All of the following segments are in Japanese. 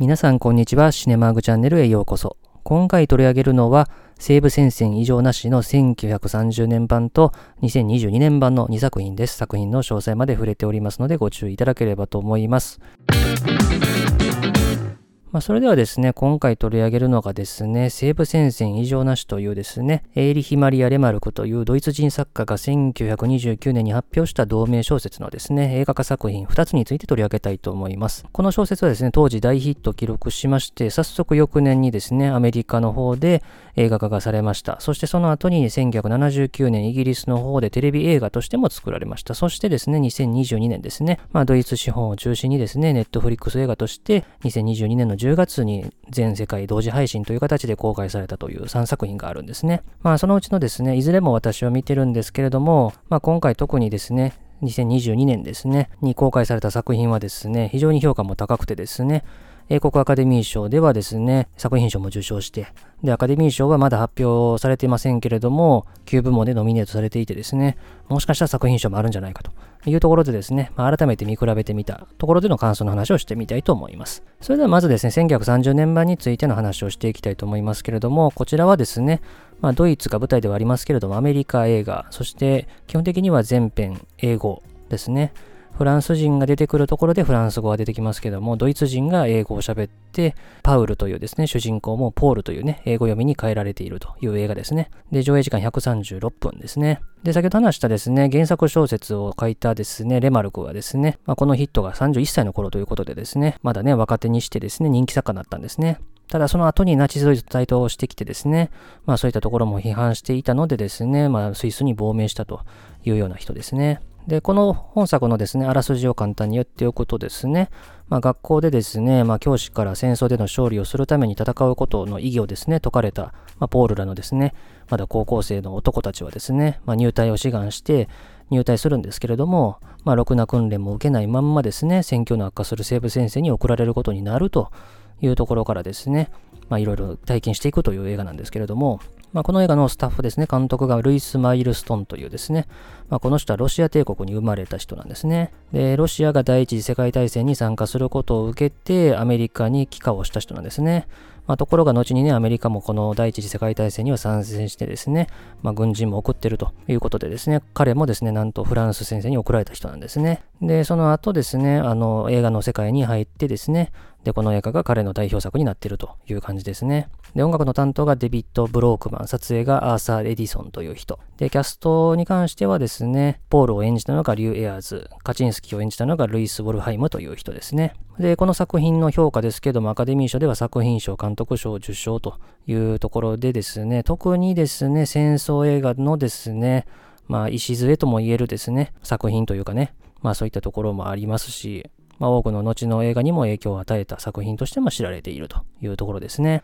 皆さんこんにちは。シネマーグチャンネルへようこそ。今回取り上げるのは、西部戦線異常なしの1930年版と2022年版の2作品です。作品の詳細まで触れておりますのでご注意いただければと思います。まあ、それではですね、今回取り上げるのがですね、西部戦線異常なしというですね、エーリヒ・マリア・レマルクというドイツ人作家が1929年に発表した同名小説のですね、映画化作品2つについて取り上げたいと思います。この小説はですね、当時大ヒットを記録しまして、早速翌年にですね、アメリカの方で映画化がされました。そしてその後に1979年イギリスの方でテレビ映画としても作られました。そしてですね、2022年ですね、まあ、ドイツ資本を中心にですね、ネットフリックス映画として2022年の10月に全世界同時配信という形で公開されたという3作品があるんですね。まあそのうちのですね、いずれも私は見てるんですけれども、まあ今回特にですね、2022年ですね、に公開された作品はですね、非常に評価も高くてですね、英国アカデミー賞ではですね、作品賞も受賞して、で、アカデミー賞はまだ発表されていませんけれども、9部門でノミネートされていてですね、もしかしたら作品賞もあるんじゃないかというところでですね、まあ、改めて見比べてみたところでの感想の話をしてみたいと思います。それではまずですね、1930年版についての話をしていきたいと思いますけれども、こちらはですね、まあ、ドイツが舞台ではありますけれども、アメリカ映画、そして基本的には全編英語ですね。フランス人が出てくるところでフランス語が出てきますけども、ドイツ人が英語を喋って、パウルというですね、主人公もポールというね、英語読みに変えられているという映画ですね。で、上映時間136分ですね。で、先ほど話したですね、原作小説を書いたですね、レマルクはですね、まあ、このヒットが31歳の頃ということでですね、まだね、若手にしてですね、人気作家になったんですね。ただその後にナチスドイツ台頭してきてですね、まあそういったところも批判していたのでですね、まあスイスに亡命したというような人ですね。で、この本作のですね、あらすじを簡単に言っておくとですね、まあ、学校でですね、まあ、教師から戦争での勝利をするために戦うことの意義をですね、説かれた、まあ、ポールらのですね、まだ高校生の男たちはですね、ま、入隊を志願して入隊するんですけれども、ま、ろくな訓練も受けないまんまですね、戦況の悪化する西部先生に送られることになるというところからですね、まあ、いろいろ体験していくという映画なんですけれども、まあ、この映画のスタッフですね、監督がルイス・マイルストンというですね、まあ、この人はロシア帝国に生まれた人なんですね。で、ロシアが第一次世界大戦に参加することを受けて、アメリカに帰化をした人なんですね。まあ、ところが後にね、アメリカもこの第一次世界大戦には参戦してですね、まあ、軍人も送ってるということでですね、彼もですね、なんとフランス先生に送られた人なんですね。で、その後ですね、あの、映画の世界に入ってですね、で、この映画が彼の代表作になっているという感じですね。で、音楽の担当がデビッド・ブロークマン、撮影がアーサー・エディソンという人。で、キャストに関してはですね、ポールを演じたのがリュウ・エアーズ、カチンスキを演じたのがルイス・ウォルハイムという人ですね。で、この作品の評価ですけども、アカデミー賞では作品賞、監督賞、受賞というところでですね、特にですね、戦争映画のですね、まあ、礎とも言えるですね、作品というかね、まあそういったところもありますし、まあ多くの後の映画にも影響を与えた作品としても知られているというところですね。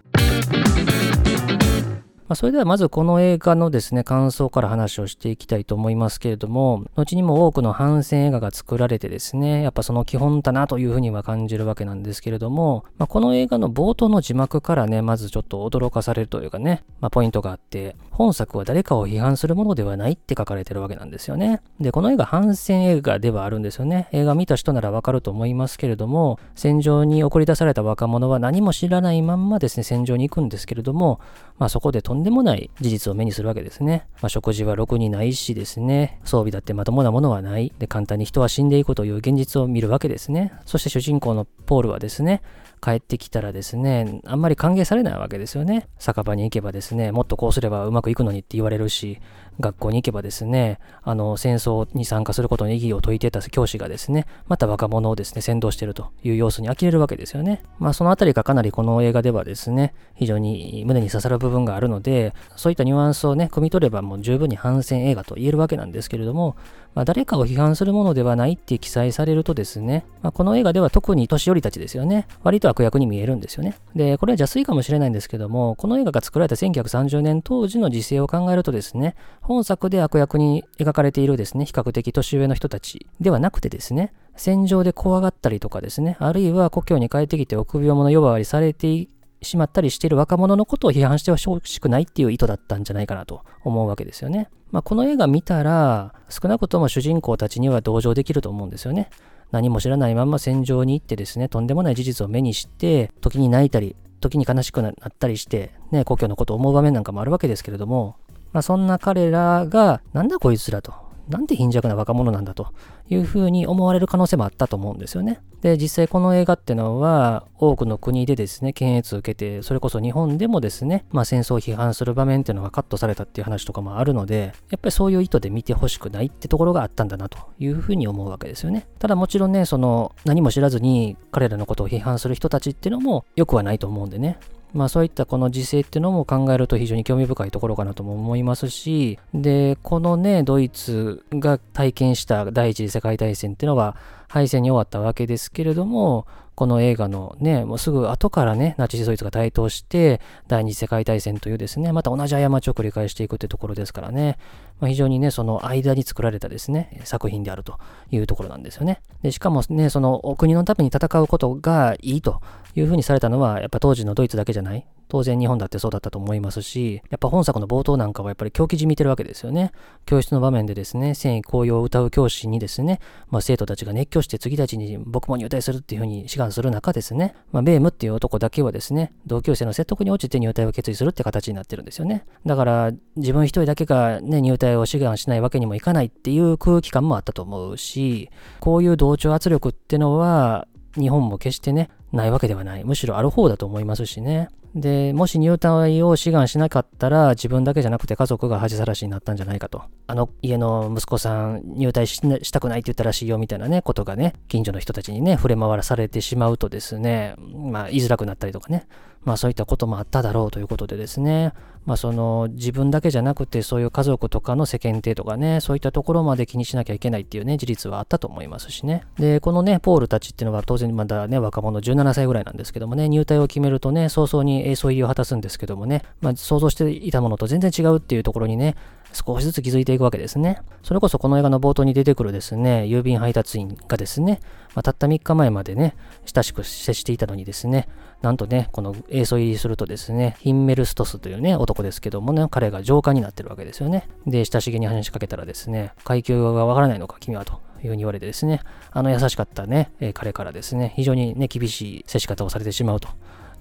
まあ、それではまずこの映画のですね、感想から話をしていきたいと思いますけれども、後にも多くの反戦映画が作られてですね、やっぱその基本だなというふうには感じるわけなんですけれども、まあ、この映画の冒頭の字幕からね、まずちょっと驚かされるというかね、まあ、ポイントがあって、本作は誰かを批判するものではないって書かれてるわけなんですよね。で、この映画反戦映画ではあるんですよね。映画見た人ならわかると思いますけれども、戦場に送り出された若者は何も知らないまんまですね、戦場に行くんですけれども、まあそこでとんでもない事実を目にするわけですね。まあ、食事はろくにないしですね、装備だってまともなものはない。で、簡単に人は死んでいくという現実を見るわけですね。そして主人公のポールはですね、帰ってきたらですね、あんまり歓迎されないわけですよね。酒場に行けばですね、もっとこうすればうまくいくのにって言われるし、学校に行けばですね、あの、戦争に参加することの意義を説いてた教師がですね、また若者をですね、先導してるという様子に呆れるわけですよね。まあ、そのあたりがかなりこの映画ではですね、非常に胸に刺さる部分があるので、そういったニュアンスをね、汲み取ればもう十分に反戦映画と言えるわけなんですけれども、まあ、誰かを批判するものではないって記載されるとですね、まあ、この映画では特に年寄りたちですよね、割と悪役に見えるんですよね。で、これは邪推かもしれないんですけども、この映画が作られた1930年当時の時勢を考えるとですね、本作で悪役に描かれているですね、比較的年上の人たちではなくてですね、戦場で怖がったりとかですね、あるいは故郷に帰ってきて臆病者呼ばわりされてしまったりしている若者のことを批判してほしくないっていう意図だったんじゃないかなと思うわけですよね。まあ、この映画見たら、少なくとも主人公たちには同情できると思うんですよね。何も知らないまま戦場に行ってですね、とんでもない事実を目にして、時に泣いたり、時に悲しくなったりして、ね、故郷のことを思う場面なんかもあるわけですけれども、まあ、そんな彼らが、なんだこいつらと。なんて貧弱な若者なんだというふうに思われる可能性もあったと思うんですよね。で、実際この映画ってのは多くの国でですね、検閲を受けて、それこそ日本でもですね、まあ戦争を批判する場面っていうのがカットされたっていう話とかもあるので、やっぱりそういう意図で見てほしくないってところがあったんだなというふうに思うわけですよね。ただもちろんね、その何も知らずに彼らのことを批判する人たちっていうのも良くはないと思うんでね。まあそういったこの時勢っていうのも考えると非常に興味深いところかなとも思いますし、で、このね、ドイツが体験した第一次世界大戦っていうのは敗戦に終わったわけですけれども、この映画のね、もうすぐ後からね、ナチスドイツが台頭して、第二次世界大戦というですね、また同じ過ちを繰り返していくってところですからね、まあ、非常にね、その間に作られたですね、作品であるというところなんですよね。で、しかもね、そのお国のために戦うことがいいというふうにされたのは、やっぱ当時のドイツだけじゃない。当然日本だってそうだったと思いますし、やっぱ本作の冒頭なんかはやっぱり狂気じみてるわけですよね。教室の場面でですね、戦意高揚を歌う教師にですね、まあ、生徒たちが熱狂して次たちに僕も入隊するっていうふうに志願する中ですね、まあ、ベームっていう男だけはですね、同級生の説得に落ちて入隊を決意するって形になってるんですよね。だから自分一人だけがね、入隊を志願しないわけにもいかないっていう空気感もあったと思うし、こういう同調圧力ってのは、日本も決してね、ないわけではない。むしろある方だと思いますしね。で、もし入隊を志願しなかったら、自分だけじゃなくて家族が恥さらしになったんじゃないかと。あの家の息子さん入隊したくないって言ったらしいよみたいなね、ことがね、近所の人たちにね、触れ回らされてしまうとですね、まあ、言いづらくなったりとかね、まあそういったこともあっただろうということでですね、まあその自分だけじゃなくてそういう家族とかの世間体とかね、そういったところまで気にしなきゃいけないっていうね、事実はあったと思いますしね。で、このね、ポールたちっていうのは当然まだね、若者17歳ぐらいなんですけどもね、入隊を決めるとね、早々に栄装入を果たすんですけどもね、まあ想像していたものと全然違うっていうところにね、少しずつ気づいていくわけですね。それこそこの映画の冒頭に出てくるですね、郵便配達員がですね、まあ、たった3日前までね、親しく接していたのにですね、なんとね、この映像入りするとですね、ヒンメルストスというね、男ですけどもね、彼が上官になってるわけですよね。で、親しげに話しかけたらですね、階級がわからないのか、君はと。いうふうに言われてですね、あの優しかったね、え彼からですね、非常にね、厳しい接し方をされてしまうと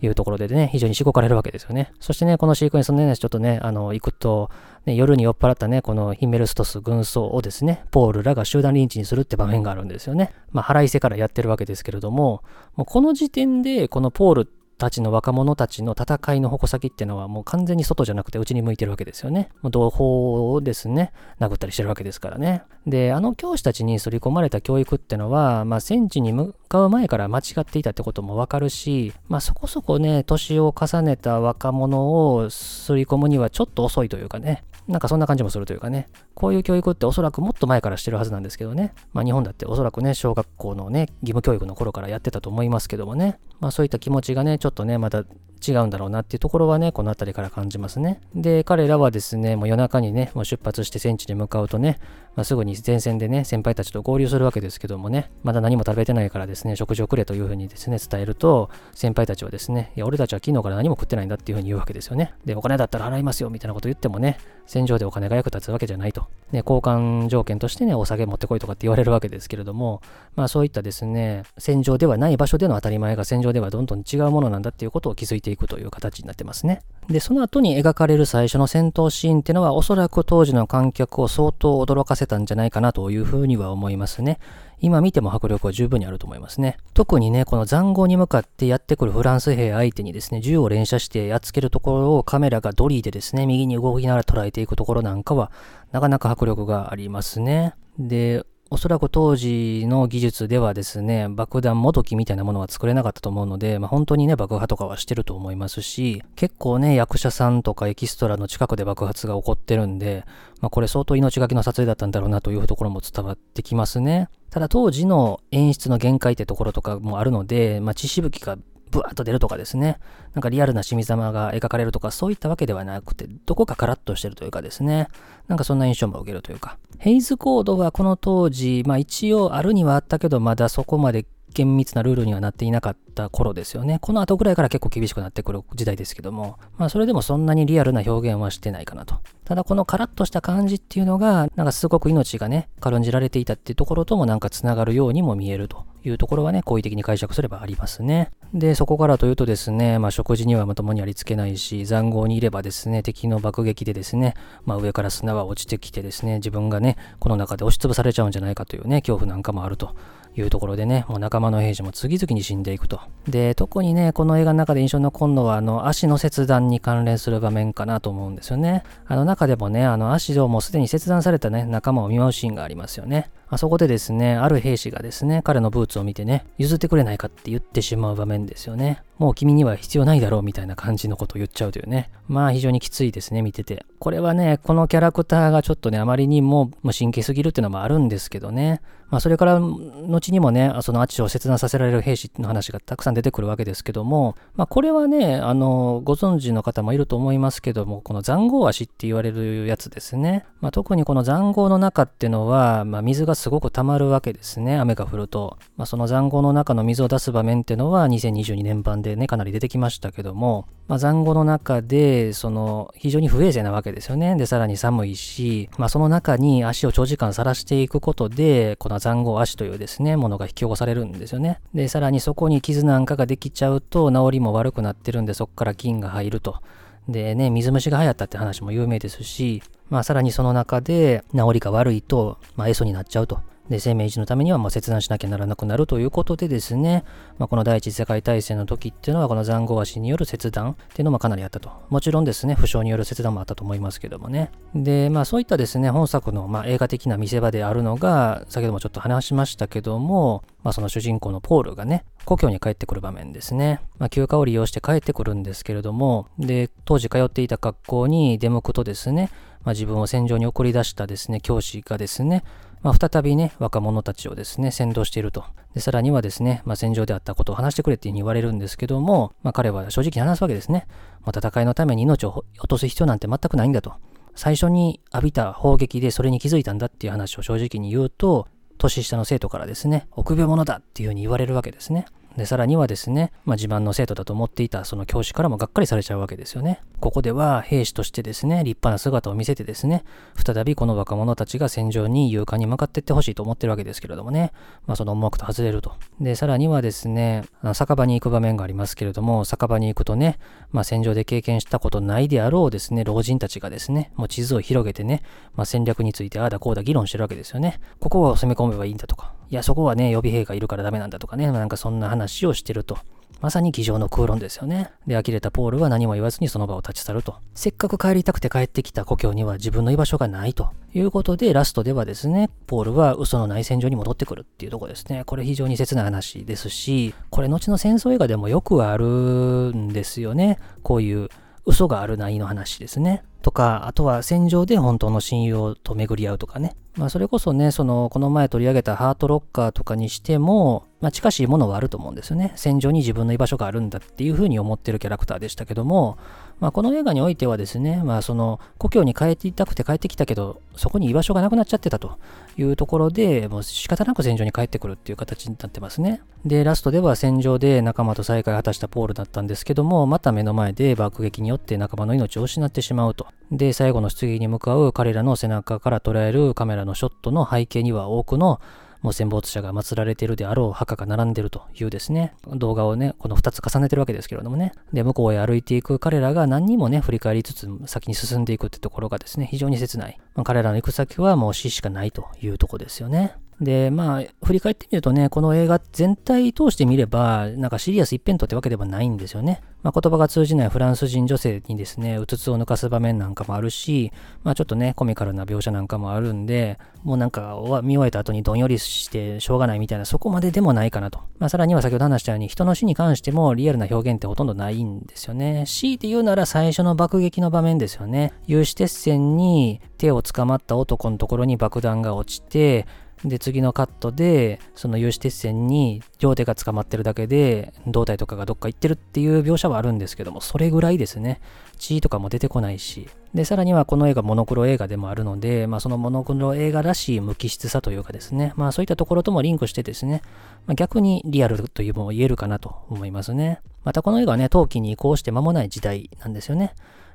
いうところでね、非常にしごかれるわけですよね。そしてね、このシークエンスのね、ちょっとね、あの、行くと、ね、夜に酔っ払ったね、このヒメルストス軍曹をですね、ポールらが集団リンチにするって場面があるんですよね。まあ、腹いせからやってるわけですけれども、もうこの時点で、このポールたちの若者たちの戦いの矛先っていうのはもう完全に外じゃなくて内に向いてるわけですよね。もう同胞をですね、殴ったりしてるわけですからね。で、あの教師たちに刷り込まれた教育ってのは、まあ戦地に向かう前から間違っていたってこともわかるし、まあそこそこね、年を重ねた若者を刷り込むにはちょっと遅いというかね、なんかそんな感じもするというかね、こういう教育っておそらくもっと前からしてるはずなんですけどね、まあ日本だっておそらくね、小学校のね、義務教育の頃からやってたと思いますけどもね、まあそういった気持ちがね、ちょっとね、また違うんだろうなっていうところはね、この辺りから感じますね。で、彼らはですね、もう夜中にね、もう出発して戦地に向かうとね、まあ、すぐに前線でね、先輩たちと合流するわけですけどもね、まだ何も食べてないからですね、食事をくれというふうにですね、伝えると、先輩たちはですね、いや、俺たちは昨日から何も食ってないんだっていうふうに言うわけですよね。で、お金だったら払いますよ、みたいなこと言ってもね、戦場でお金が役立つわけじゃないと。ね、交換条件としてね、お酒持ってこいとかって言われるわけですけれども、まあそういったですね、戦場ではない場所での当たり前が戦場ではどんどん違うものなんだっていうことを気づいていくという形になってますね。で、その後に描かれる最初の戦闘シーンっていうのは、おそらく当時の観客を相当驚かせたんじゃないかなというふうには思いますね。今見ても迫力は十分にあると思いますね。特にね、この塹壕に向かってやってくるフランス兵相手にですね、銃を連射してやっつけるところをカメラがドリーでですね、右に動きながら捉えていくところなんかは、なかなか迫力がありますね。で、おそらく当時の技術ではですね、爆弾もどきみたいなものは作れなかったと思うので、まあ、本当にね、爆破とかはしてると思いますし、結構ね、役者さんとかエキストラの近くで爆発が起こってるんで、まあ、これ相当命がけの撮影だったんだろうなというところも伝わってきますね。ただ当時の演出の限界ってところとかもあるので、まあ、血しぶきがブワーッと出るとかですね、なんかリアルな清水様が描かれるとか、そういったわけではなくて、どこかカラッとしてるというかですね、なんかそんな印象も受けるというか。ヘイズコードはこの当時、まあ一応あるにはあったけど、まだそこまで厳密なルールにはなっていなかった頃ですよね。この後ぐらいから結構厳しくなってくる時代ですけども、まあそれでもそんなにリアルな表現はしてないかなと。ただこのカラッとした感じっていうのが、なんかすごく命がね、軽んじられていたっていうところともなんか繋がるようにも見えるというところはね、好意的に解釈すればありますね。で、そこからというとですね、まあ食事にはまともにありつけないし、塹壕にいればですね、敵の爆撃でですね、まあ上から砂は落ちてきてですね、自分がね、この中で押しつぶされちゃうんじゃないかというね、恐怖なんかもあると。いうところでね、もう仲間の兵士も次々に死んでいくと。で、特にね、この映画の中で印象に残るのは、あの、足の切断に関連する場面かなと思うんですよね。あの中でもね、あの足をもうすでに切断されたね、仲間を見舞うシーンがありますよね。まあそこでですね、ある兵士がですね、彼のブーツを見てね、譲ってくれないかって言ってしまう場面ですよね。もう君には必要ないだろうみたいな感じのことを言っちゃうというね。まあ非常にきついですね、見てて。これはね、このキャラクターがちょっとね、あまりにも無神経すぎるっていうのもあるんですけどね。まあそれから後にもね、そのアチを切断させられる兵士の話がたくさん出てくるわけですけども、まあこれはね、あの、ご存知の方もいると思いますけども、この残壕足って言われるやつですね。まあ特にこの残壕の中っていうのは、まあ水がすごく溜まるわけですね、雨が降ると。まあその残壕の中の水を出す場面っていうのは2022年版でね、かなり出てきましたけども、まあ、残壕の中で、その、非常に不衛生なわけですよね。で、さらに寒いし、まあ、その中に足を長時間さらしていくことで、この残壕足というですね、ものが引き起こされるんですよね。で、さらにそこに傷なんかができちゃうと、治りも悪くなってるんで、そこから菌が入ると。でね、水虫が流行ったって話も有名ですし、まあ、さらにその中で治りが悪いと、まあ、エソになっちゃうと。で、生命維持のためにはま切断しなきゃならなくなるということでですね、まあ、この第一次世界大戦の時っていうのは、この残壕足による切断っていうのもかなりあったと。もちろんですね、負傷による切断もあったと思いますけどもね。で、まあそういったですね、本作のまあ映画的な見せ場であるのが、先ほどもちょっと話しましたけども、まあその主人公のポールがね、故郷に帰ってくる場面ですね。まあ休暇を利用して帰ってくるんですけれども、で、当時通っていた学校に出向くとですね、まあ、自分を戦場に送り出したですね、教師がですね、まあ、再びね、若者たちをですね、先導していると。で、さらにはですね、まあ、戦場であったことを話してくれっていうふうに言われるんですけども、まあ、彼は正直に話すわけですね。まあ、戦いのために命を落とす必要なんて全くないんだと。最初に浴びた砲撃でそれに気づいたんだっていう話を正直に言うと、年下の生徒からですね、臆病者だっていうふうに言われるわけですね。で、さらにはですね、まあ、自慢の生徒だと思っていたその教師からもがっかりされちゃうわけですよね。ここでは兵士としてですね、立派な姿を見せてですね、再びこの若者たちが戦場に勇敢に向かっていってほしいと思ってるわけですけれどもね、まあ、その思惑と外れると。で、さらにはですね、酒場に行く場面がありますけれども、酒場に行くとね、まあ、戦場で経験したことないであろうですね、老人たちがですね、もう地図を広げてね、まあ、戦略についてああだこうだ議論してるわけですよね。ここを攻め込めばいいんだとか、いや、そこはね、予備兵がいるからダメなんだとかね、なんかそんな話話をしてると。まさに議場の空論ですよね。で、呆れたポールは何も言わずにその場を立ち去ると。せっかく帰りたくて帰ってきた故郷には自分の居場所がないということで、ラストではですね、ポールは嘘の内戦場に戻ってくるっていうとこですね。これ非常に切な話ですし、これ後の戦争映画でもよくあるんですよね。こういう嘘があるないの話ですね。とか、あとは戦場で本当の親友と巡り合うとかね。まあそれこそね、その、この前取り上げたハートロッカーとかにしても、まあ近しいものはあると思うんですよね。戦場に自分の居場所があるんだっていうふうに思ってるキャラクターでしたけども、まあこの映画においてはですね、まあその、故郷に帰っていたくて帰ってきたけど、そこに居場所がなくなっちゃってたというところで、もう仕方なく戦場に帰ってくるっていう形になってますね。で、ラストでは戦場で仲間と再会を果たしたポールだったんですけども、また目の前で爆撃によって仲間の命を失ってしまうと。で、最後の棺に向かう彼らの背中から捉えるカメラのショットの背景には多くのもう戦没者が祀られているであろう墓が並んでるというですね、動画をね、この2つ重ねてるわけですけれどもね。で、向こうへ歩いていく彼らが何にもね、振り返りつつ先に進んでいくってところがですね、非常に切ない。まあ、彼らの行く先はもう死しかないというとこですよね。で、まあ、振り返ってみるとね、この映画全体通してみれば、なんかシリアス一辺倒ってわけではないんですよね。まあ、言葉が通じないフランス人女性にですね、うつつを抜かす場面なんかもあるし、まあ、ちょっとね、コミカルな描写なんかもあるんで、もうなんか見終えた後にどんよりしてしょうがないみたいな、そこまででもないかなと。まあ、さらには先ほど話したように、人の死に関してもリアルな表現ってほとんどないんですよね。強いて言うなら最初の爆撃の場面ですよね。有刺鉄線に手を捕まった男のところに爆弾が落ちて、で、次のカットで、その有刺鉄線に両手が捕まってるだけで、胴体とかがどっか行ってるっていう描写はあるんですけども、それぐらいですね。血とかも出てこないし。で、さらにはこの映画モノクロ映画でもあるので、まあそのモノクロ映画らしい無機質さというかですね、まあそういったところともリンクしてですね、まあ、逆にリアルというものを言えるかなと思いますね。またこの映画はね、陶器に移行して間もない時代なんですよね。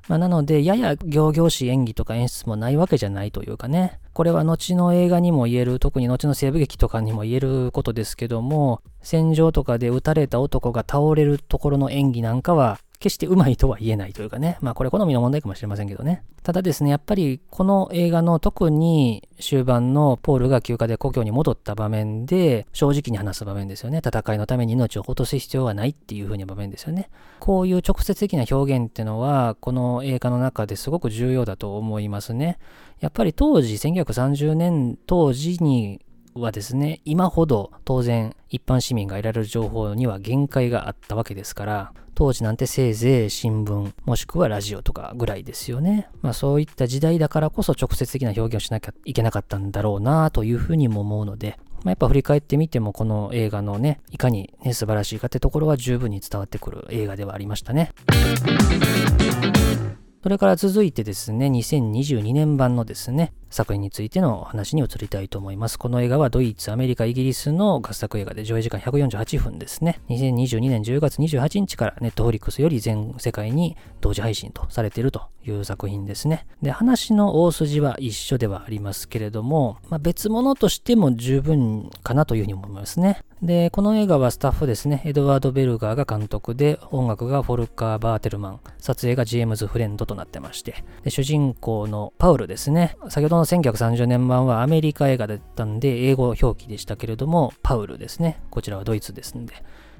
まあ、なので、やや行々しい演技とか演出もないわけじゃないというかね。これは後の映画にも言える、特に後の西部劇とかにも言えることですけども、戦場とかで撃たれた男が倒れるところの演技なんかは、決してうまいとは言えないというかね。まあこれ好みの問題かもしれませんけどね。ただですね、やっぱりこの映画の特に終盤のポールが休暇で故郷に戻った場面で正直に話す場面ですよね。戦いのために命を落とす必要はないっていう風な場面ですよね。こういう直接的な表現っていうのはこの映画の中ですごく重要だと思いますね。やっぱり当時、1930年当時にはですね、今ほど当然一般市民が得られる情報には限界があったわけですから、当時なんてせいぜい新聞、もしくはラジオとかぐらいですよね。まあそういった時代だからこそ直接的な表現をしなきゃいけなかったんだろうなというふうにも思うので、まあ、やっぱ振り返ってみてもこの映画のね、いかにね、素晴らしいかってところは十分に伝わってくる映画ではありましたね。それから続いてですね、2022年版のですね、作品についての話に移りたいと思います。この映画はドイツ、アメリカ、イギリスの合作映画で上映時間148分ですね。2022年10月28日からネットフリックスより全世界に同時配信とされているという作品ですね。で、話の大筋は一緒ではありますけれども、まあ、別物としても十分かなというふうに思いますね。で、この映画はスタッフですね、エドワード・ベルガーが監督で、音楽がフォルカー・バーテルマン、撮影がジェームズ・フレンドとなってまして、で主人公のパウルですね、先ほどの1930年版はアメリカ映画だったんで、英語表記でしたけれども、パウルですね、こちらはドイツですんで、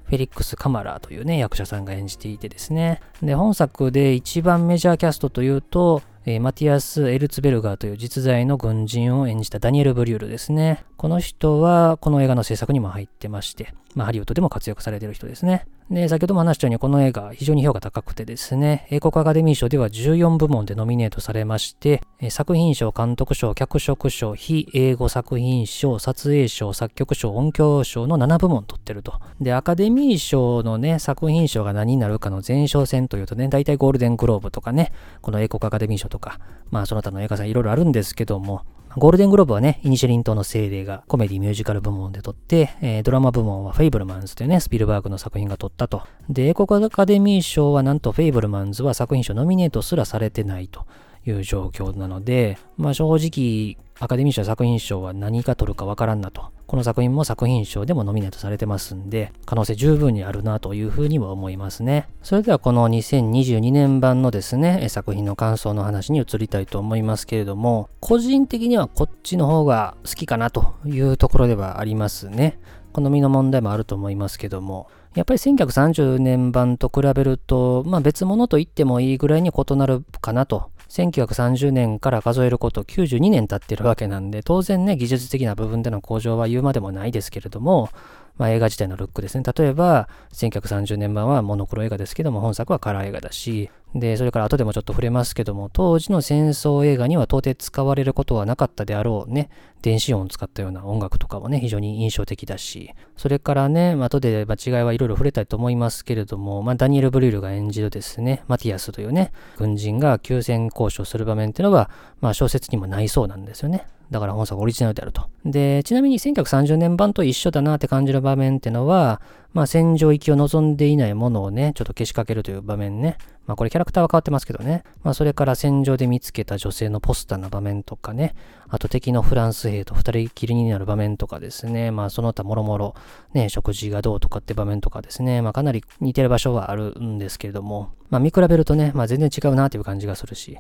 フェリックス・カマラーというね、役者さんが演じていてですね。で、本作で一番メジャーキャストというと、えー、マティアス・エルツベルガーという実在の軍人を演じたダニエル・ブリュールですね。この人はこの映画の制作にも入ってまして、まあ、ハリウッドでも活躍されている人ですね。で、先ほども話したようにこの映画非常に評価高くてですね、英国アカデミー賞では14部門でノミネートされまして、作品賞、監督賞、脚色賞、非英語作品賞、撮影賞、作曲賞、音響賞の7部門取ってると。で、アカデミー賞のね、作品賞が何になるかの前哨戦というとね、大体ゴールデングローブとかね、この英国アカデミー賞とか、まあその他の映画賞いろいろあるんですけども、ゴールデングローブはね、イニシェリン島の精霊がコメディミュージカル部門で獲って、えー、ドラマ部門はフェイブルマンズというね、スピルバーグの作品が獲ったと。で、英国アカデミー賞はなんとフェイブルマンズは作品賞ノミネートすらされてないという状況なので、まあ正直、アカデミー賞作品賞は何が獲るかわからんなと。この作品も作品賞でもノミネートされてますんで、可能性十分にあるなというふうには思いますね。それではこの2022年版のですね、作品の感想の話に移りたいと思いますけれども、個人的にはこっちの方が好きかなというところではありますね。好みの問題もあると思いますけども、やっぱり1930年版と比べると、まあ別物と言ってもいいぐらいに異なるかなと1930年から数えること92年経ってるわけなんで、当然ね、技術的な部分での向上は言うまでもないですけれども、まあ、映画自体のルックですね。例えば、1930年版はモノクロ映画ですけども、本作はカラー映画だし、で、それから後でもちょっと触れますけども、当時の戦争映画には到底使われることはなかったであろうね、電子音を使ったような音楽とかもね、非常に印象的だし、それからね、後で間違いはいろいろ触れたいと思いますけれども、まあ、ダニエル・ブリュールが演じるですね、マティアスというね、軍人が休戦交渉する場面っていうのは、まあ、小説にもないそうなんですよね。だから本作オリジナルであると。で、ちなみに1930年版と一緒だなって感じる場面ってのは、まあ戦場行きを望んでいないものをね、ちょっとけしかけるという場面ね。まあこれキャラクターは変わってますけどね。まあそれから戦場で見つけた女性のポスターの場面とかね。あと敵のフランス兵と二人きりになる場面とかですね。まあその他もろもろ、ね、食事がどうとかって場面とかですね。まあかなり似てる場所はあるんですけれども。まあ見比べるとね、まあ全然違うなという感じがするし。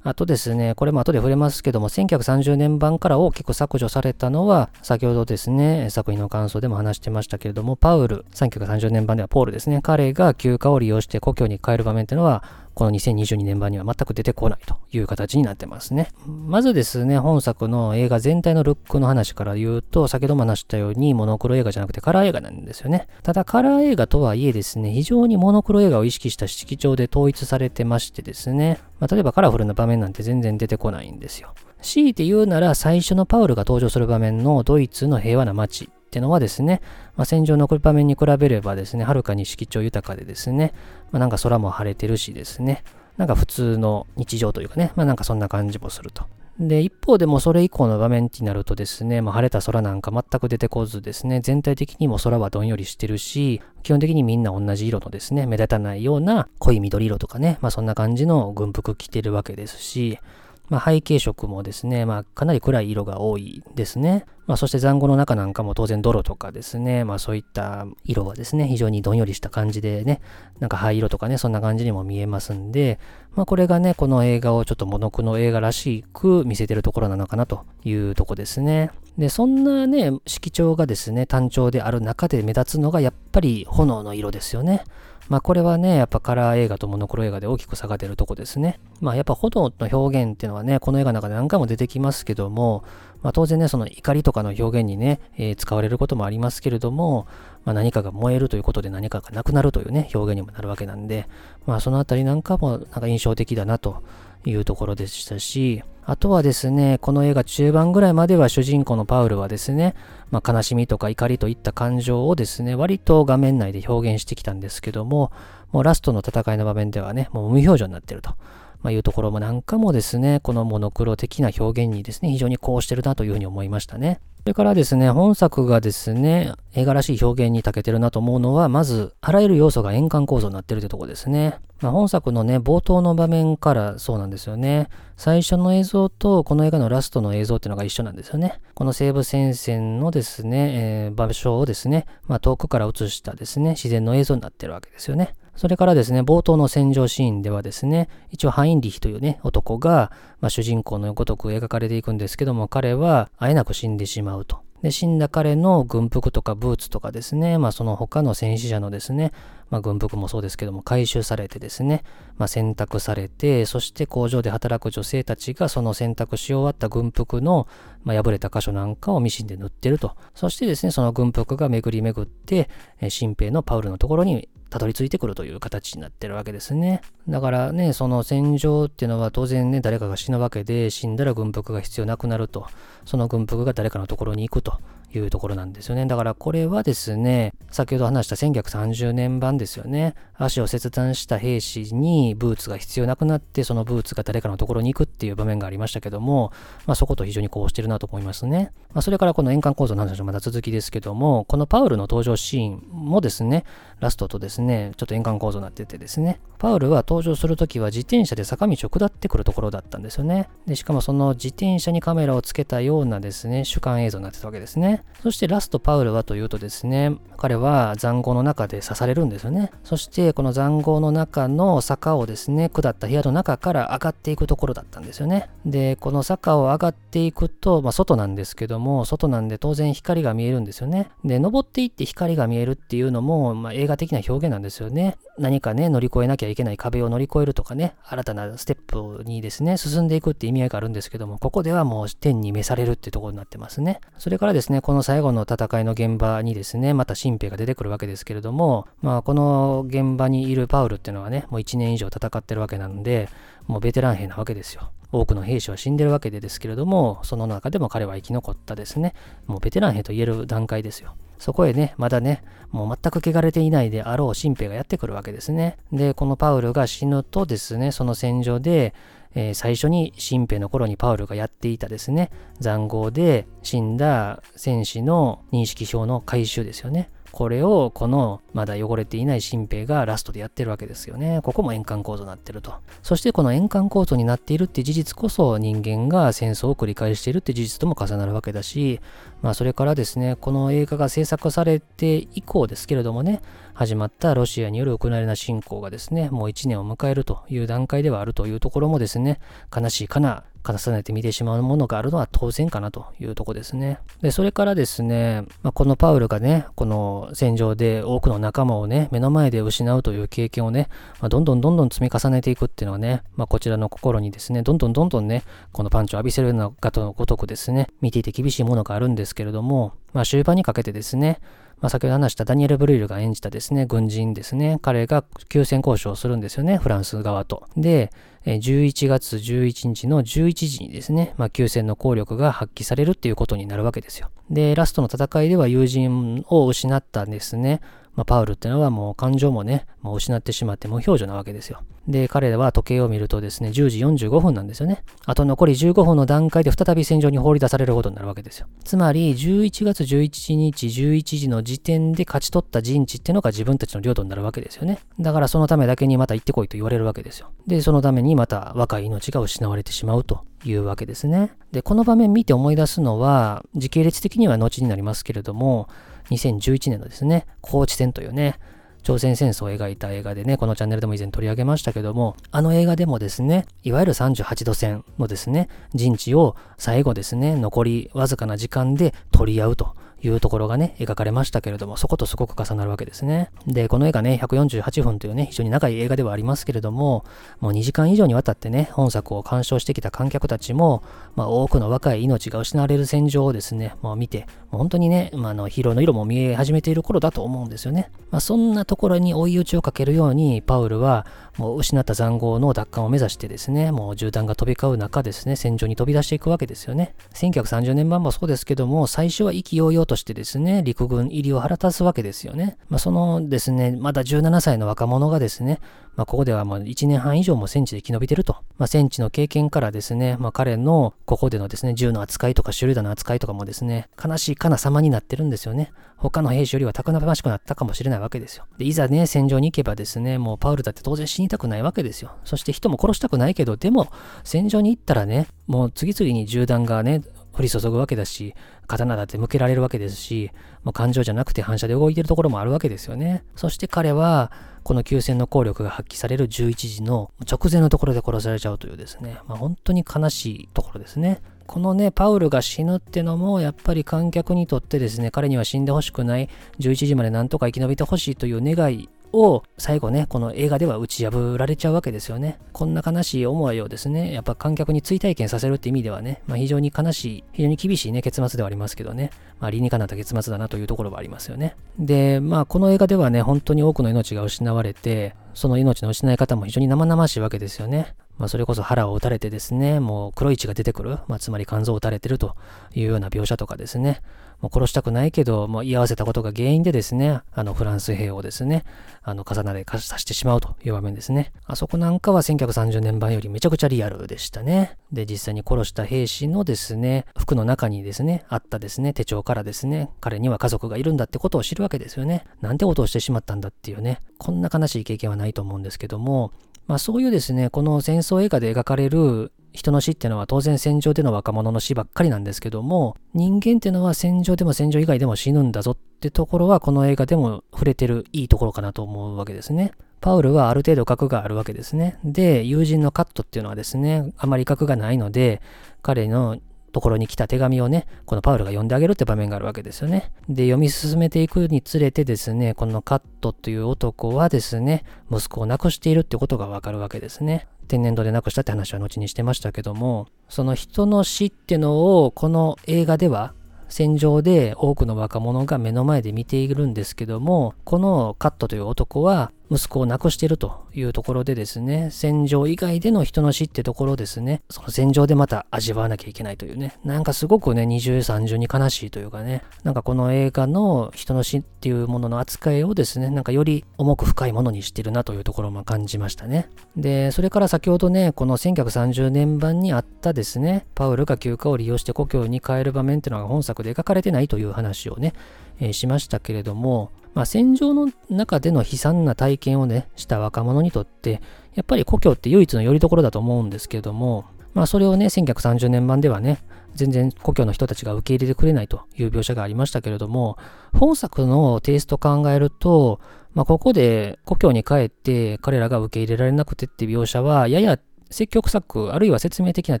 あとですね、これも後で触れますけども、1930年版から大きく削除されたのは、先ほどですね、作品の感想でも話してましたけれども、パウル、1930年版ではポールですね、彼が休暇を利用して故郷に帰る場面っていうのは、この2022年版には全く出てこないという形になってますね。まずですね、本作の映画全体のルックの話から言うと、先ほども話したようにモノクロ映画じゃなくてカラー映画なんですよね。ただカラー映画とはいえですね、非常にモノクロ映画を意識した色調で統一されてましてですね、まあ、例えばカラフルな場面なんて全然出てこないんですよ。強いて言うなら最初のパウルが登場する場面のドイツの平和な街ってのはですね、まあ、戦場の場面に比べればですね、はるかに色調豊かでですね、まあ、なんか空も晴れてるしですね、なんか普通の日常というかね、まあなんかそんな感じもすると。で、一方でもそれ以降の場面になるとですね、まあ、晴れた空なんか全く出てこずですね、全体的にも空はどんよりしてるし、基本的にみんな同じ色のですね、目立たないような濃い緑色とかね、まあそんな感じの軍服着てるわけですし、まあ、背景色もですね、まあ、かなり暗い色が多いですね。まあ、そして残壕の中なんかも当然泥とかですね、まあ、そういった色はですね、非常にどんよりした感じでね、なんか灰色とかね、そんな感じにも見えますんで、まあ、これがね、この映画をちょっとモノクの映画らしく見せてるところなのかなというとこですね。で、そんなね、色調がですね、単調である中で目立つのがやっぱり炎の色ですよね。まあこれはね、やっぱカラー映画とモノクロ映画で大きく差が出るとこですね。まあやっぱ炎の表現っていうのはね、この映画の中で何回も出てきますけども、まあ当然ね、その怒りとかの表現にね、えー、使われることもありますけれども、まあ何かが燃えるということで何かがなくなるというね、表現にもなるわけなんで、まあそのあたりなんかもなんか印象的だなというところでしたし、あとはですね、この映画中盤ぐらいまでは主人公のパウルはですね、まあ、悲しみとか怒りといった感情をですね、割と画面内で表現してきたんですけども、もうラストの戦いの場面ではね、もう無表情になってると。まあ、いうところもなんかもですね、このモノクロ的な表現にですね、非常にこうしてるなというふうに思いましたね。それからですね、本作がですね、映画らしい表現に長けてるなと思うのは、まず、あらゆる要素が円環構造になってるというところですね。まあ、本作のね、冒頭の場面からそうなんですよね。最初の映像とこの映画のラストの映像っていうのが一緒なんですよね。この西部戦線のですね、えー、場所をですね、まあ、遠くから映したですね、自然の映像になってるわけですよね。それからですね、冒頭の戦場シーンではですね、一応ハインリヒというね、男が、まあ、主人公のごとく描かれていくんですけども、彼はあえなく死んでしまうと。で、死んだ彼の軍服とかブーツとかですね、まあその他の戦死者のですね、まあ軍服もそうですけども、回収されてですね、まあ洗濯されて、そして工場で働く女性たちがその洗濯し終わった軍服の、まあ、破れた箇所なんかをミシンで塗ってると。そしてですね、その軍服が巡り巡って、新兵のパウルのところにたどり着いてくるという形になってるわけですね。だからね、その戦場っていうのは当然ね、誰かが死ぬわけで、死んだら軍服が必要なくなると。その軍服が誰かのところに行くというところなんですよね。だからこれはですね、先ほど話した1930年版ですよね。足を切断した兵士にブーツが必要なくなって、そのブーツが誰かのところに行くっていう場面がありましたけども、まあそこと非常にこうしてるなと思いますね。まあそれからこの円環構造の話はまだ続きですけども、このパウルの登場シーンもですね、ラストとですね、ちょっと円環構造になっててですね、パウルは登場するときは自転車で坂道を下ってくるところだったんですよね。で、しかもその自転車にカメラをつけたようなですね、主観映像になってたわけですね。そしてラストパウルはというとですね、彼は残壕の中で刺されるんですよね。そしてこの残壕の中の坂をですね、下った部屋の中から上がっていくところだったんですよね。で、この坂を上がっていくと、まあ外なんですけども、外なんで当然光が見えるんですよね。で、登っていって光が見えるっていうのも、まあ映画的な表現なんですよね。何かね、乗り越えなきゃいけない壁を乗り越えるとかね、新たなステップにですね、進んでいくって意味合いがあるんですけども、ここではもう天に召されるってところになってますね。それからですね、ここの最後の戦いの現場にですね、また新兵が出てくるわけですけれども、まあ、この現場にいるパウルっていうのはね、もう1年以上戦ってるわけなんで、もうベテラン兵なわけですよ。多くの兵士は死んでるわけでですけれども、その中でも彼は生き残ったですね、もうベテラン兵と言える段階ですよ。そこへね、まだね、もう全く汚れていないであろう新兵がやってくるわけですね。で、このパウルが死ぬとですね、その戦場で、えー、最初に新兵の頃にパウルがやっていたですね、残壕で死んだ戦士の認識表の回収ですよね。これをこのまだ汚れていない新兵がラストでやってるわけですよね。ここも円環構造になってると。そしてこの円環構造になっているって事実こそ人間が戦争を繰り返しているって事実とも重なるわけだし、まあそれからですね、この映画が制作されて以降ですけれどもね、始まったロシアによるウクライナ侵攻がですね、もう1年を迎えるという段階ではあるというところもですね、悲しいかな重ねて見てしまうものがあるのは当然かなというとこですね。で、それからですね、まあ、このパウルがね、この戦場で多くの仲間をね、目の前で失うという経験をね、まあ、どんどんどんどん積み重ねていくっていうのはね、まあ、こちらの心にですね、どんどんどんどんね、このパンチを浴びせるのかとのごとくですね、見ていて厳しいものがあるんですけれども、まあ、終盤にかけてですね、まあ、先ほど話したダニエル・ブルイルが演じたですね、軍人ですね、彼が休戦交渉をするんですよね、フランス側と。で、11月11日の11時にですね、まあ、休戦の効力が発揮されるっていうことになるわけですよ。で、ラストの戦いでは友人を失ったんですね。まあ、パウルってのはもう感情もね、もう失ってしまって無表情なわけですよ。で、彼らは時計を見るとですね、10時45分なんですよね。あと残り15分の段階で再び戦場に放り出されることになるわけですよ。つまり、11月11日11時の時点で勝ち取った陣地ってのが自分たちの領土になるわけですよね。だからそのためだけにまた行ってこいと言われるわけですよ。で、そのためにまた若い命が失われてしまうというわけですね。で、この場面見て思い出すのは、時系列的には後になりますけれども、2011年のですね、高知戦というね、朝鮮戦争を描いた映画でね、このチャンネルでも以前取り上げましたけども、あの映画でもですね、いわゆる38度線のですね、陣地を最後ですね、残りわずかな時間で取り合うと。いうところがね、描かれましたけれども、そことすごく重なるわけですね。で、この映画ね、148分というね、非常に長い映画ではありますけれども、もう2時間以上にわたってね、本作を鑑賞してきた観客たちも、まあ、多くの若い命が失われる戦場をですね、もう見て、もう本当にね、まあ、あの、疲労の色も見え始めている頃だと思うんですよね。まあ、そんなところに追い打ちをかけるように、パウルは、もう失った塹壕の奪還を目指してですね、もう銃弾が飛び交う中ですね、戦場に飛び出していくわけですよね。1930年版もそうですけども、最初は意気揚々としてですね、陸軍入りを腹立つわけですよね。まあ、そのですね、まだ17歳の若者がですね、まあ、ここではもう1年半以上も戦地で生き延びてると。まあ、戦地の経験からですね、まあ、彼のここでのですね、銃の扱いとか手榴弾の扱いとかもですね、悲しいかな様になってるんですよね。他の兵士よりはたくましくなったかもしれないわけですよ。で、いざね、戦場に行けばですね、もうパウルだって当然死にたくないわけですよ。そして人も殺したくないけど、でも、戦場に行ったらね、もう次々に銃弾がね、降り注ぐわけだし、刀だって向けられるわけですし、もう感情じゃなくて反射で動いてるところもあるわけですよね。そして彼は、この休戦の効力が発揮される11時の直前のところで殺されちゃうというですね、まあ、本当に悲しいところですね。このね、パウルが死ぬってのも、やっぱり観客にとってですね、彼には死んでほしくない、11時までなんとか生き延びてほしいという願いを最後ね、この映画では打ち破られちゃうわけですよね。こんな悲しい思いをですね、やっぱ観客に追体験させるって意味ではね、まあ、非常に悲しい、非常に厳しいね、結末ではありますけどね、まあ、理にかなった結末だなというところはありますよね。で、まあ、この映画ではね、本当に多くの命が失われて、その命の失い方も非常に生々しいわけですよね。まあ、それこそ腹を打たれてですね、もう黒い血が出てくる、まあ、つまり肝臓を打たれてるというような描写とかですね、もう殺したくないけど、もう居合わせたことが原因でですね、あのフランス兵をですね、あの重なで刺してしまうという場面ですね。あそこなんかは1930年版よりめちゃくちゃリアルでしたね。で、実際に殺した兵士のですね、服の中にですね、あったですね、手帳からですね、彼には家族がいるんだってことを知るわけですよね。なんてことをしてしまったんだっていうね、こんな悲しい経験はないと思うんですけども、まあそういうですね、この戦争映画で描かれる人の死ってのは当然戦場での若者の死ばっかりなんですけども、人間ってのは戦場でも戦場以外でも死ぬんだぞってところはこの映画でも触れてるいいところかなと思うわけですね。パウルはある程度核があるわけですね。で、友人のカットっていうのはですね、あまり核がないので、彼のところに来た手紙をね、このパウルが読んであげるって場面があるわけですよね。で、読み進めていくにつれてですね、このカットという男はですね、息子を亡くしているってことがわかるわけですね。天然痘で亡くしたって話は後にしてましたけども、その人の死ってのをこの映画では戦場で多くの若者が目の前で見ているんですけども、このカットという男は息子を亡くしているというところでですね、戦場以外での人の死ってところですね、その戦場でまた味わわなきゃいけないというね、なんかすごくね、二重三重に悲しいというかね、なんかこの映画の人の死っていうものの扱いをですね、なんかより重く深いものにしてるなというところも感じましたね。で、それから先ほどね、この1930年版にあったですね、パウルが休暇を利用して故郷に帰る場面っていうのが本作で描かれてないという話をね、えー、しましたけれども、まあ、戦場の中での悲惨な体験をね、した若者にとって、やっぱり故郷って唯一の拠り所だと思うんですけれども、まあ、それをね、1930年版ではね、全然故郷の人たちが受け入れてくれないという描写がありましたけれども、本作のテイスト考えると、まあ、ここで故郷に帰って彼らが受け入れられなくてって描写は、やや積極策、あるいは説明的な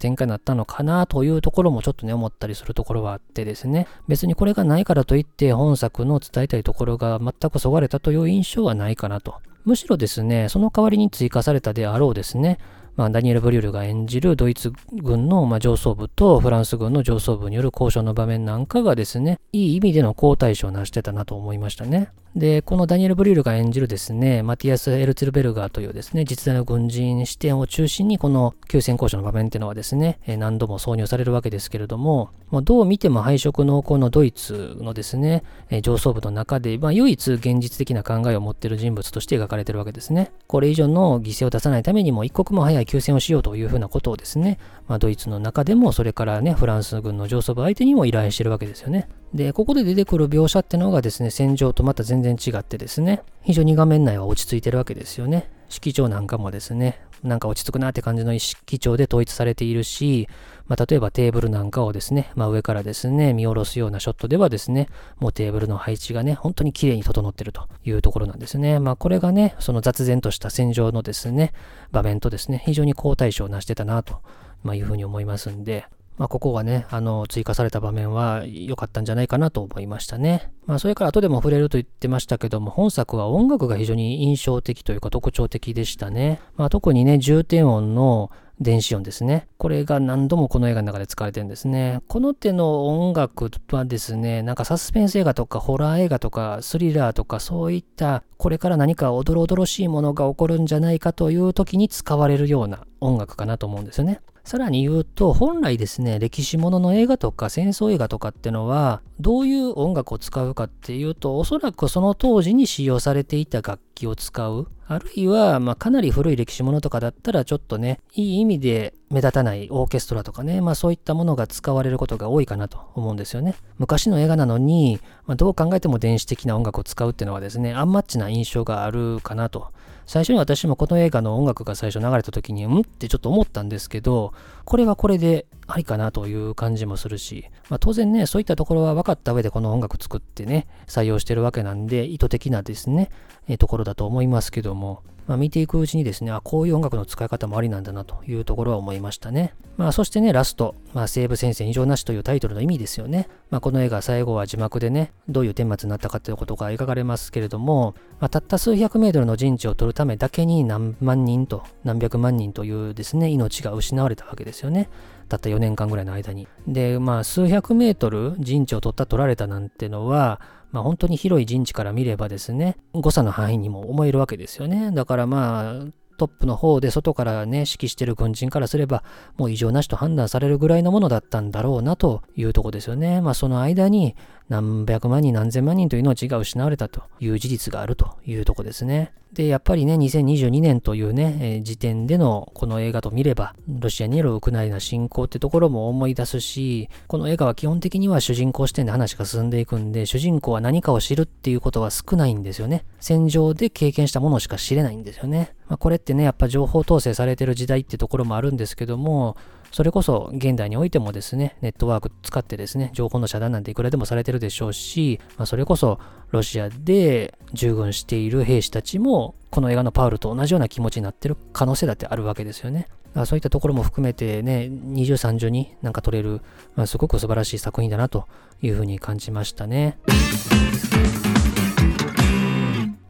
展開になったのかなというところもちょっとね、思ったりするところはあってですね、別にこれがないからといって本作の伝えたいところが全くそがれたという印象はないかなと。むしろですね、その代わりに追加されたであろうですね、まあ、ダニエル・ブリュールが演じるドイツ軍の、まあ上層部とフランス軍の上層部による交渉の場面なんかがですね、いい意味での好対照を成してたなと思いましたね。で、このダニエル・ブリュールが演じるですね、マティアス・エルツルベルガーというですね、実在の軍人視点を中心に、この急戦交渉の場面っていうのはですね、何度も挿入されるわけですけれども、もうどう見ても敗色濃厚のドイツのですね、上層部の中で、まあ、唯一現実的な考えを持っている人物として描かれているわけですね。これ以上の犠牲を出さないためにも一刻も早い休戦をしようというふうなことをですね、まあ、ドイツの中でも、それからね、フランス軍の上層部相手にも依頼してるわけですよね。で、ここで出てくる描写ってのがですね、戦場とまた全然違ってですね、非常に画面内は落ち着いてるわけですよね。色調なんかもですね、なんか落ち着くなって感じの意識調で統一されているし、まあ、例えばテーブルなんかをですね、まあ、上からですね、見下ろすようなショットではですね、もうテーブルの配置がね、本当に綺麗に整ってるというところなんですね。まあ、これがね、その雑然とした戦場のですね、場面とですね、非常に好対照を成してたなと、ま、いうふうに思いますんで、まあ、ここがね、あの、追加された場面は良かったんじゃないかなと思いましたね。まあ、それから後でも触れると言ってましたけども、本作は音楽が非常に印象的というか特徴的でしたね。まあ、特にね、重点音の電子音ですね。これが何度もこの映画の中で使われてるんですね。この手の音楽はですね、なんかサスペンス映画とかホラー映画とかスリラーとかそういったこれから何かおどろおどろしいものが起こるんじゃないかという時に使われるような音楽かなと思うんですよね。さらに言うと、本来ですね、歴史ものの映画とか戦争映画とかってのは、どういう音楽を使うかっていうと、おそらくその当時に使用されていた楽器を使う。あるいは、まあ、かなり古い歴史ものとかだったら、ちょっとね、いい意味で目立たないオーケストラとかね、まあそういったものが使われることが多いかなと思うんですよね。昔の映画なのに、まあ、どう考えても電子的な音楽を使うっていうのはですね、アンマッチな印象があるかなと。最初に私もこの映画の音楽が最初流れた時に、うん？ってちょっと思ったんですけど、これはこれでありかなという感じもするし、まあ、当然ね、そういったところは分かった上でこの音楽作ってね、採用してるわけなんで、意図的なですね、えところだと思いますけども、まあ、見ていくうちにですね、あ、こういう音楽の使い方もありなんだなというところは思いましたね。まあ、そしてね、ラスト、まあ、西部戦線異常なしというタイトルの意味ですよね。まあ、この映画最後は字幕でね、どういう顛末になったかということが描かれますけれども、まあ、たった数百メートルの陣地を取るためだけに何万人と何百万人というですね、命が失われたわけですよね。たった4年間ぐらいの間に。で、まあ、数百メートル陣地を取った取られたなんてのは、まあ、本当に広い陣地から見ればですね、誤差の範囲にも思えるわけですよね。だからまあ、トップの方で外からね、指揮してる軍人からすれば、もう異常なしと判断されるぐらいのものだったんだろうなというとこですよね。まあその間に何百万人何千万人という命が失われたという事実があるというとこですね。で、やっぱりね、2022年というね、えー、時点でのこの映画と見れば、ロシアによるウクライナ侵攻ってところも思い出すし、この映画は基本的には主人公視点で話が進んでいくんで、主人公は何かを知るっていうことは少ないんですよね。戦場で経験したものしか知れないんですよね。まあ、これってね、やっぱ情報統制されてる時代ってところもあるんですけども、それこそ現代においてもですね、ネットワーク使ってですね、情報の遮断なんていくらでもされてるでしょうし、まあ、それこそロシアで従軍している兵士たちも、この映画のパウルと同じような気持ちになってる可能性だってあるわけですよね。そういったところも含めてね、二重三重になんか撮れる、まあ、すごく素晴らしい作品だなというふうに感じましたね。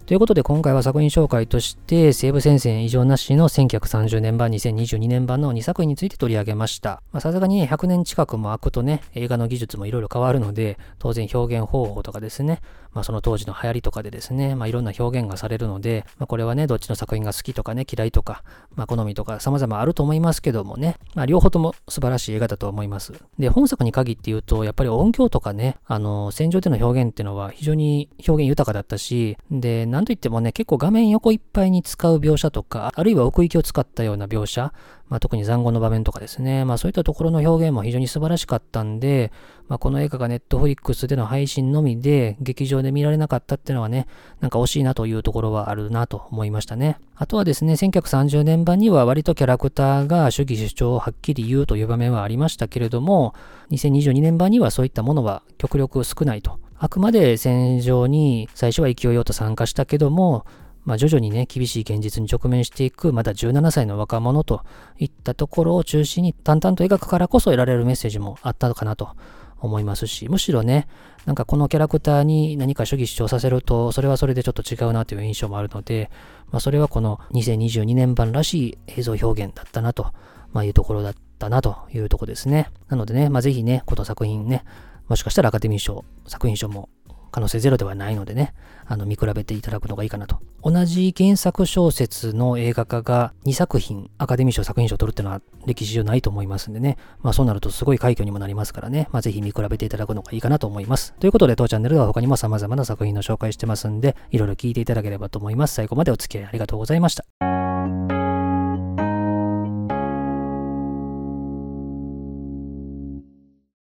ということで今回は作品紹介として西部戦線異常なしの1930年版、2022年版の2作品について取り上げました。さすがにね、100年近くも空くとね、映画の技術もいろいろ変わるので、当然表現方法とかですね、まあ、その当時の流行りとかでですね、まあ、いろんな表現がされるので、まあ、これはね、どっちの作品が好きとかね、嫌いとか、まあ、好みとか様々あると思いますけどもね、まあ、両方とも素晴らしい映画だと思います。で、本作に限って言うと、やっぱり音響とかね、あの、戦場での表現っていうのは非常に表現豊かだったし、で、なんといってもね、結構画面横いっぱいに使う描写とか、あるいは奥行きを使ったような描写、まあ、特に残酷の場面とかですね、まあそういったところの表現も非常に素晴らしかったんで、まあこの映画がネットフリックスでの配信のみで劇場で見られなかったっていうのはね、なんか惜しいなというところはあるなと思いましたね。あとはですね、1930年版には割とキャラクターが主義主張をはっきり言うという場面はありましたけれども、2022年版にはそういったものは極力少ないと。あくまで戦場に最初は勢いよと参加したけども、まあ、徐々にね、厳しい現実に直面していく、まだ17歳の若者といったところを中心に淡々と描くからこそ得られるメッセージもあったのかなと思いますし、むしろね、なんかこのキャラクターに何か主義主張させると、それはそれでちょっと違うなという印象もあるので、まあ、それはこの2022年版らしい映像表現だったなと、まあ、いうところだったなというところですね。なのでね、まあ、ぜひね、この作品ね、もしかしたらアカデミー賞、作品賞も可能性ゼロではないのでね、あの、見比べていただくのがいいかなと。同じ原作小説の映画化が2作品、アカデミー賞作品賞を取るっていうのは歴史上ないと思いますんでね。まあそうなるとすごい快挙にもなりますからね。まあぜひ見比べていただくのがいいかなと思います。ということで、当チャンネルでは他にも様々な作品の紹介してますんで、いろいろ聞いていただければと思います。最後までお付き合いありがとうございました。